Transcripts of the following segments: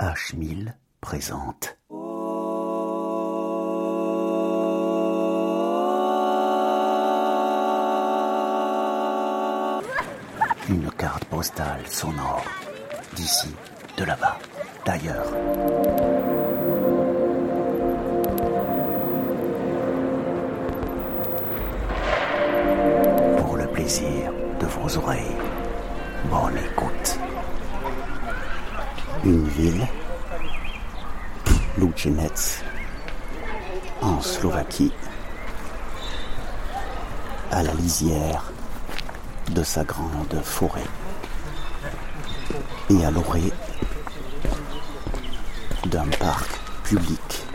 H1000 présente. Une carte postale sonore. D'ici, de là-bas, d'ailleurs. Pour le plaisir de vos oreilles. Bonne écoute. Une ville, Lucinec, en Slovaquie, à la lisière de sa grande forêt et à l'orée d'un parc public.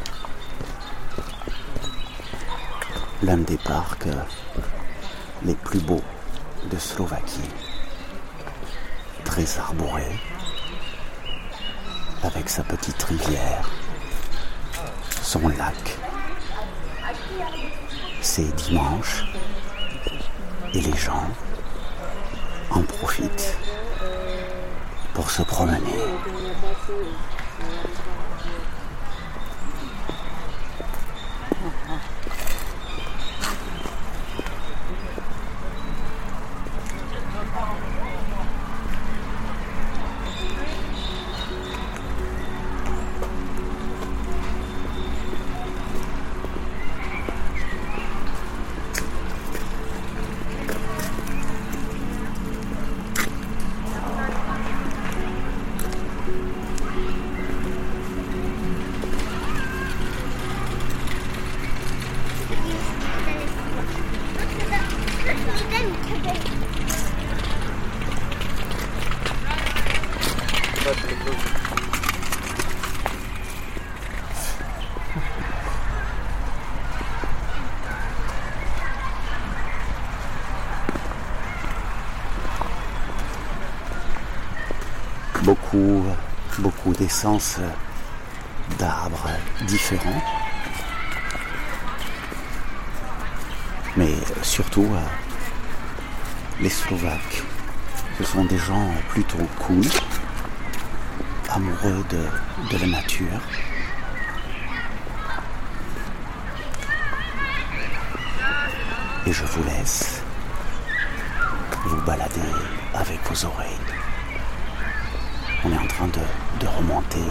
L'un des parcs les plus beaux de Slovaquie. Très arboré, avec sa petite rivière, son lac, ses dimanches, et les gens en profitent pour se promener. Beaucoup, beaucoup d'essences d'arbres différents. Mais surtout, euh, les Slovaques, ce sont des gens plutôt cool, amoureux de, la nature. Et je vous laisse vous balader avec vos oreilles. On est en train de remonter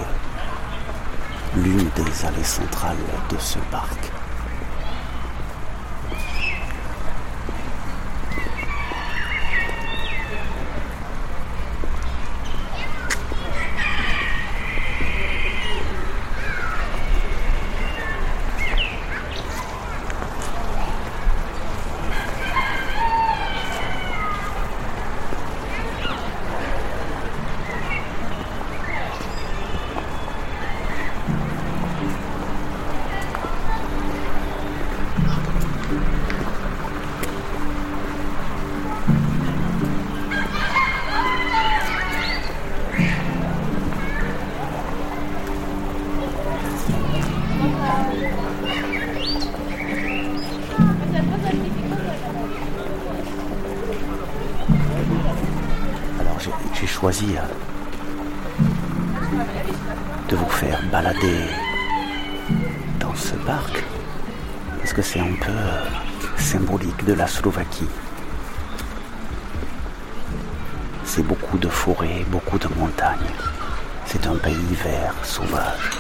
l'une des allées centrales de ce parc. De vous faire balader dans ce parc parce que c'est un peu euh, symbolique de la Slovaquie. C'est beaucoup de forêts, beaucoup de montagnes. C'est un pays vert, sauvage.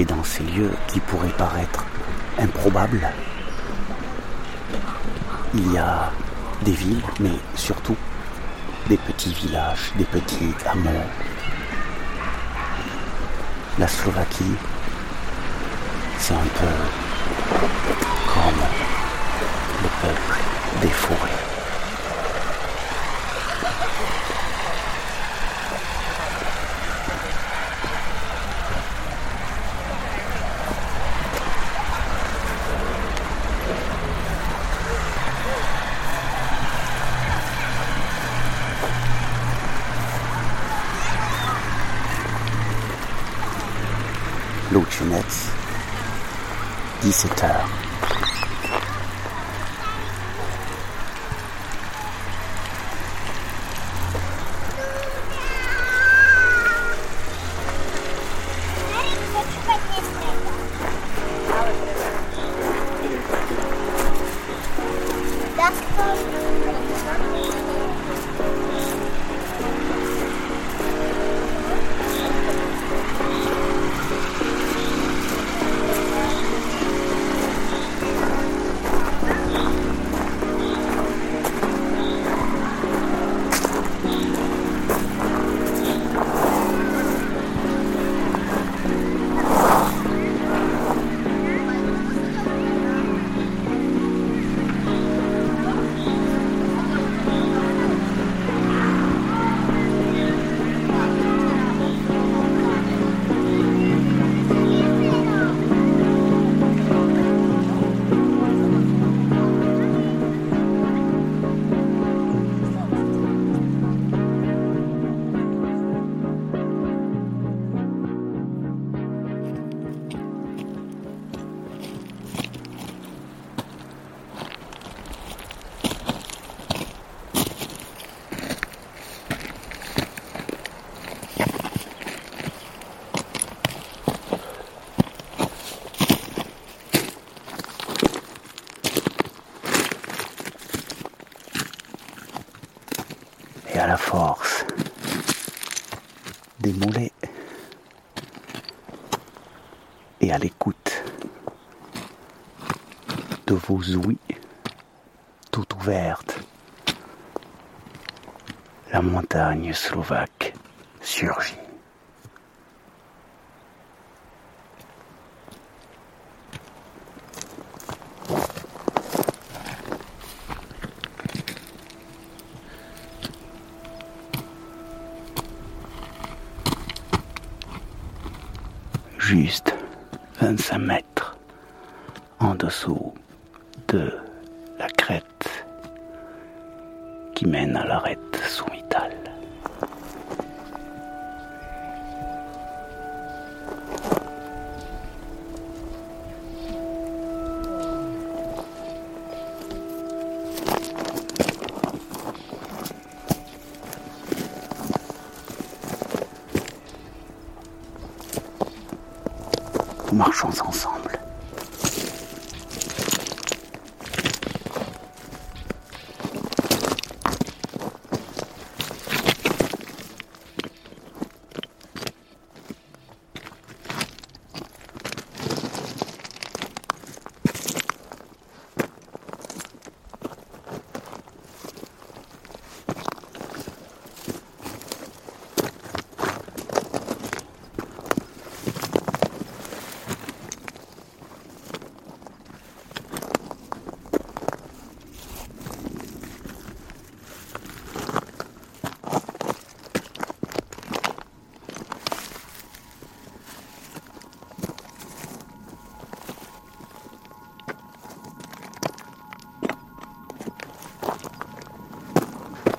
Et dans ces lieux qui pourraient paraître improbables, il y a des villes, mais surtout des petits villages, des petits hameaux. La Slovaquie, c'est un peu comme le peuple des forêts. Claude 17h. Et à l'écoute de vos ouïes toutes ouvertes, la montagne slovaque surgit. juste 25 en dessous de la crête qui mène à l'arête Marchons ensemble.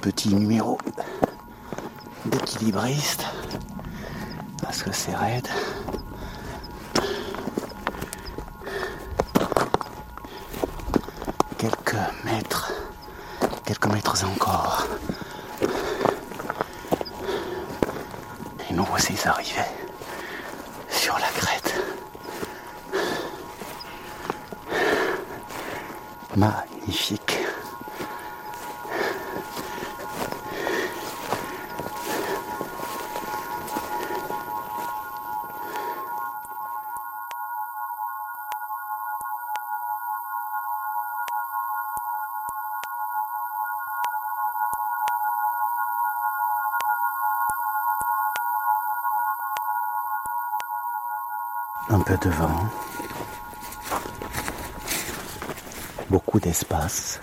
Petit numéro d'équilibriste parce que c'est raide. Quelques mètres, quelques mètres encore. Et nous voici arrivés sur la crête. Magnifique. Beaucoup d'espace.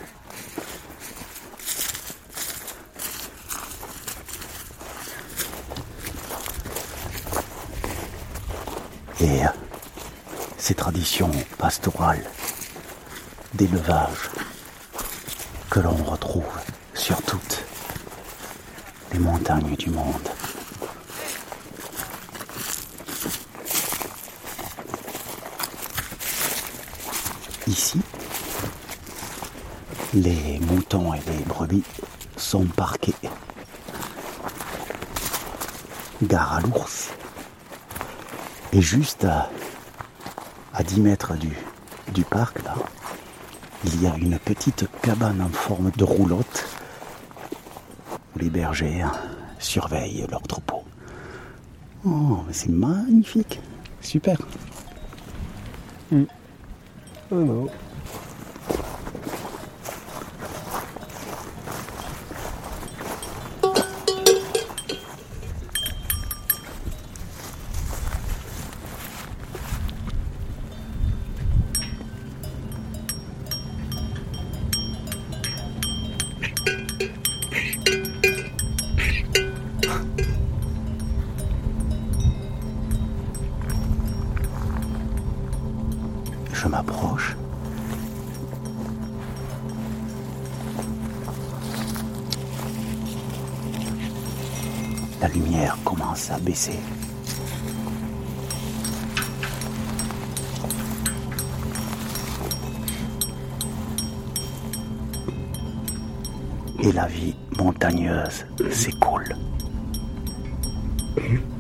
Et ces traditions pastorales d'élevage que l'on retrouve sur toutes les montagnes du monde. Ici, les moutons et les brebis sont parqués. Gare à l'ours. Et juste à, à 10 mètres du, du parc, là, il y a une petite cabane en forme de roulotte où les bergers surveillent leurs troupeaux. Oh, mais c'est magnifique. Super. Mm. Oh non. Mm-hmm.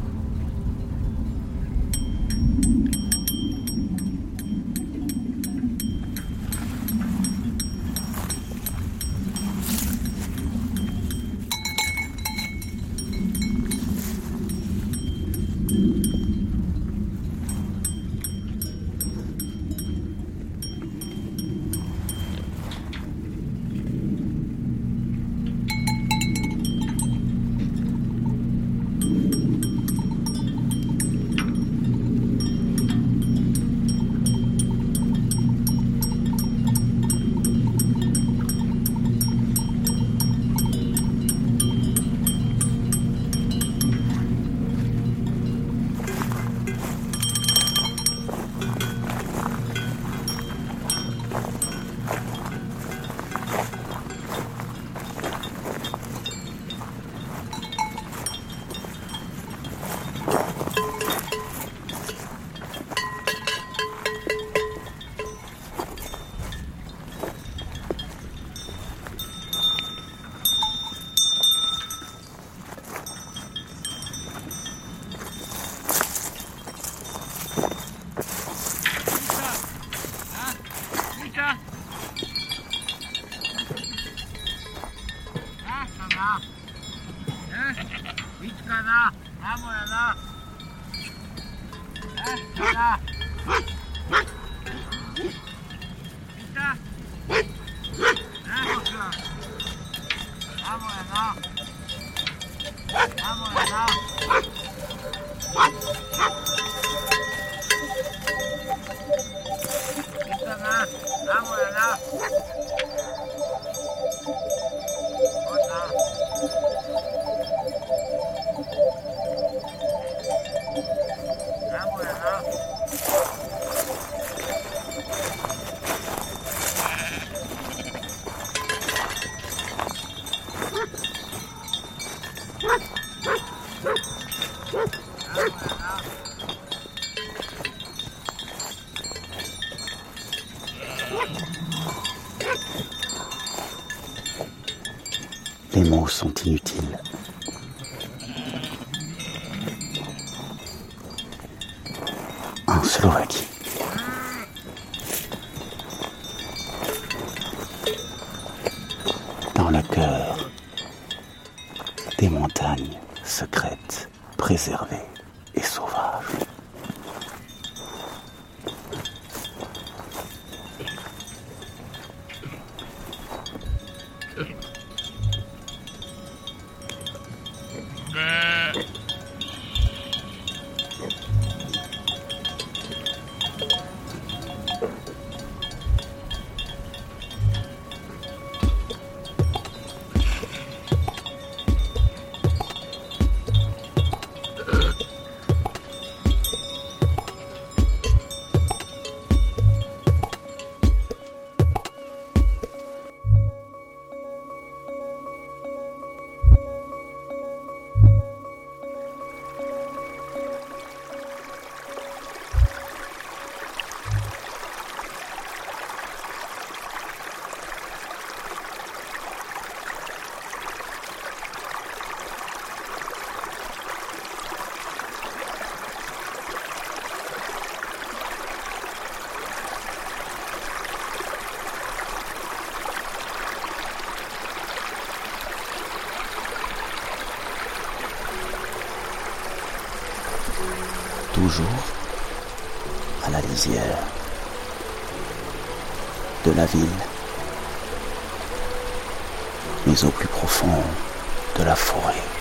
toujours à la lisière de la ville, mais au plus profond de la forêt.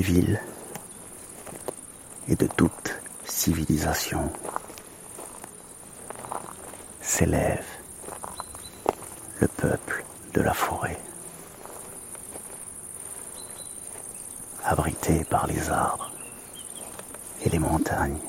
Villes et de toute civilisation s'élève le peuple de la forêt. abrité par les arbres et les montagnes.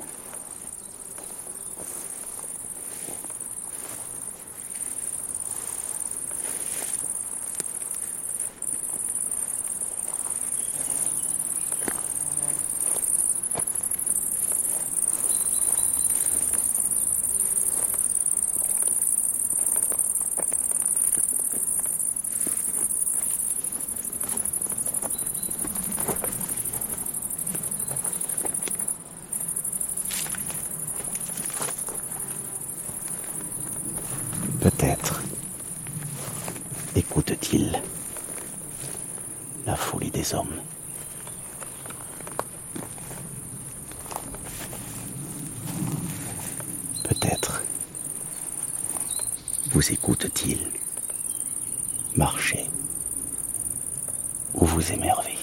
Peut-être écoute-t-il la folie des hommes. Peut-être vous écoute-t-il? Marcher ou vous émerveiller.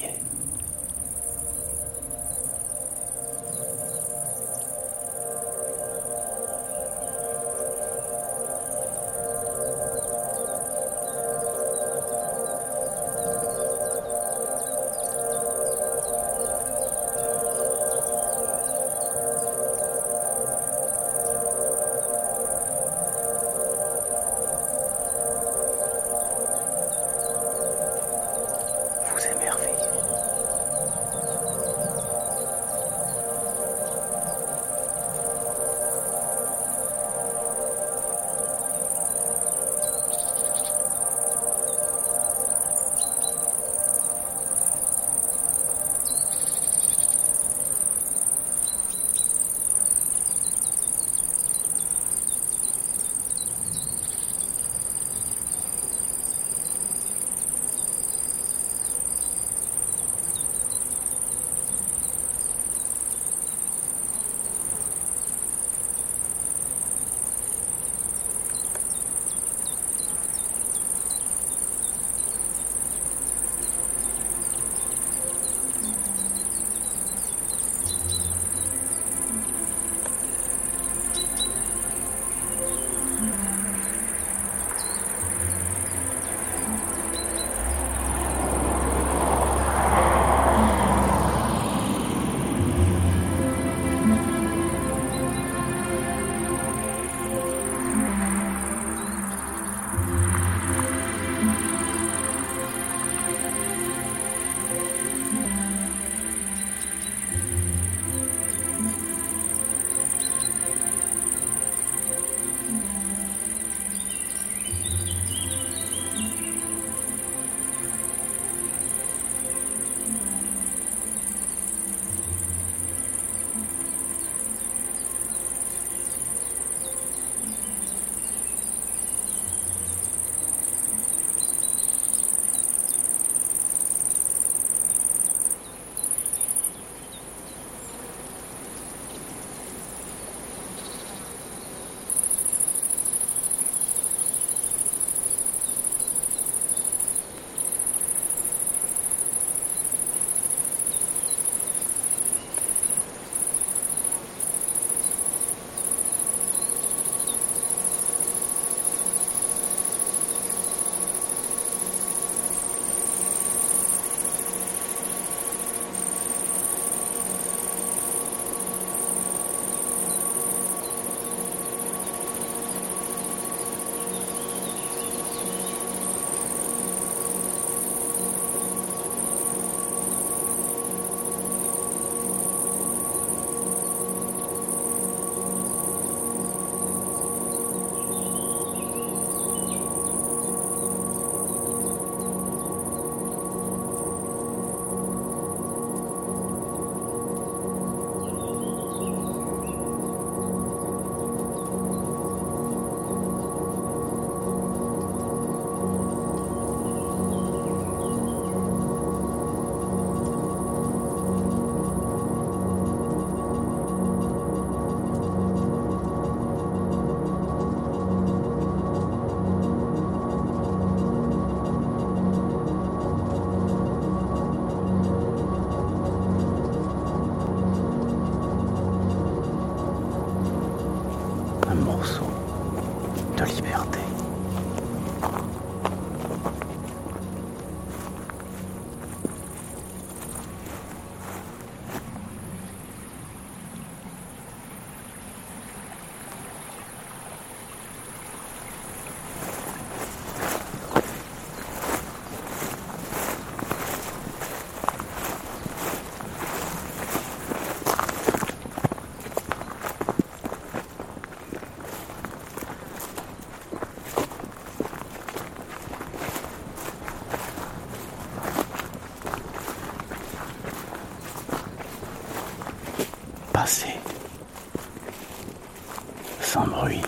Sans bruit.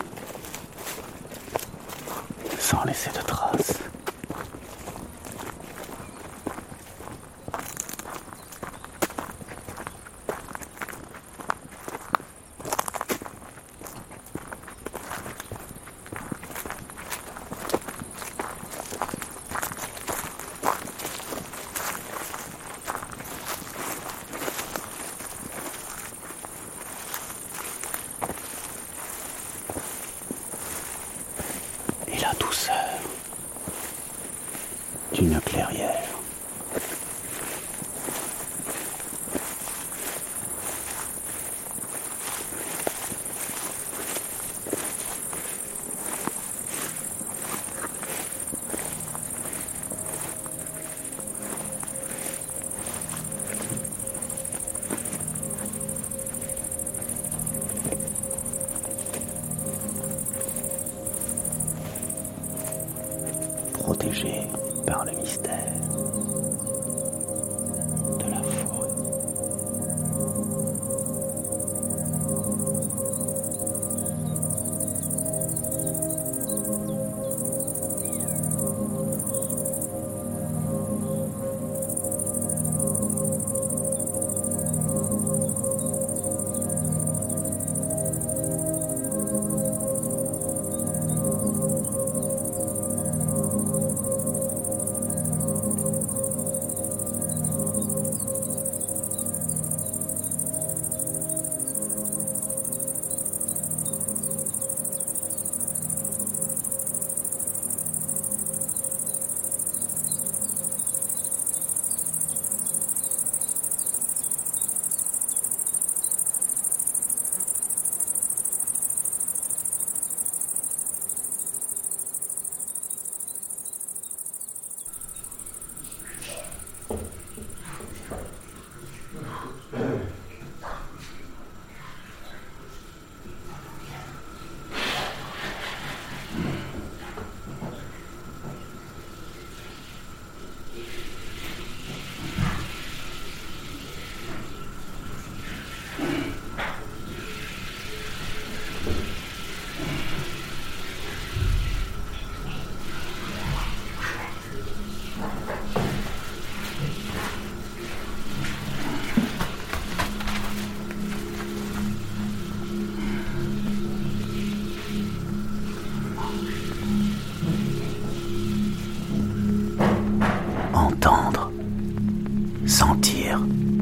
Sans laisser de traces.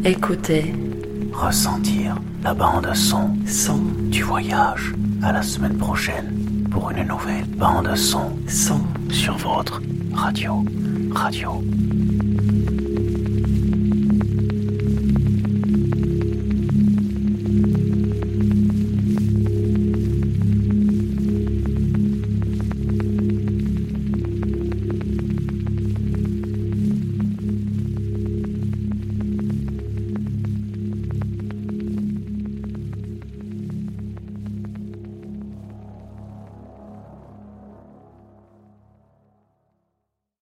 Écoutez, ressentir la bande son. Son, du voyage. À la semaine prochaine pour une nouvelle bande son. Son, sur votre radio, radio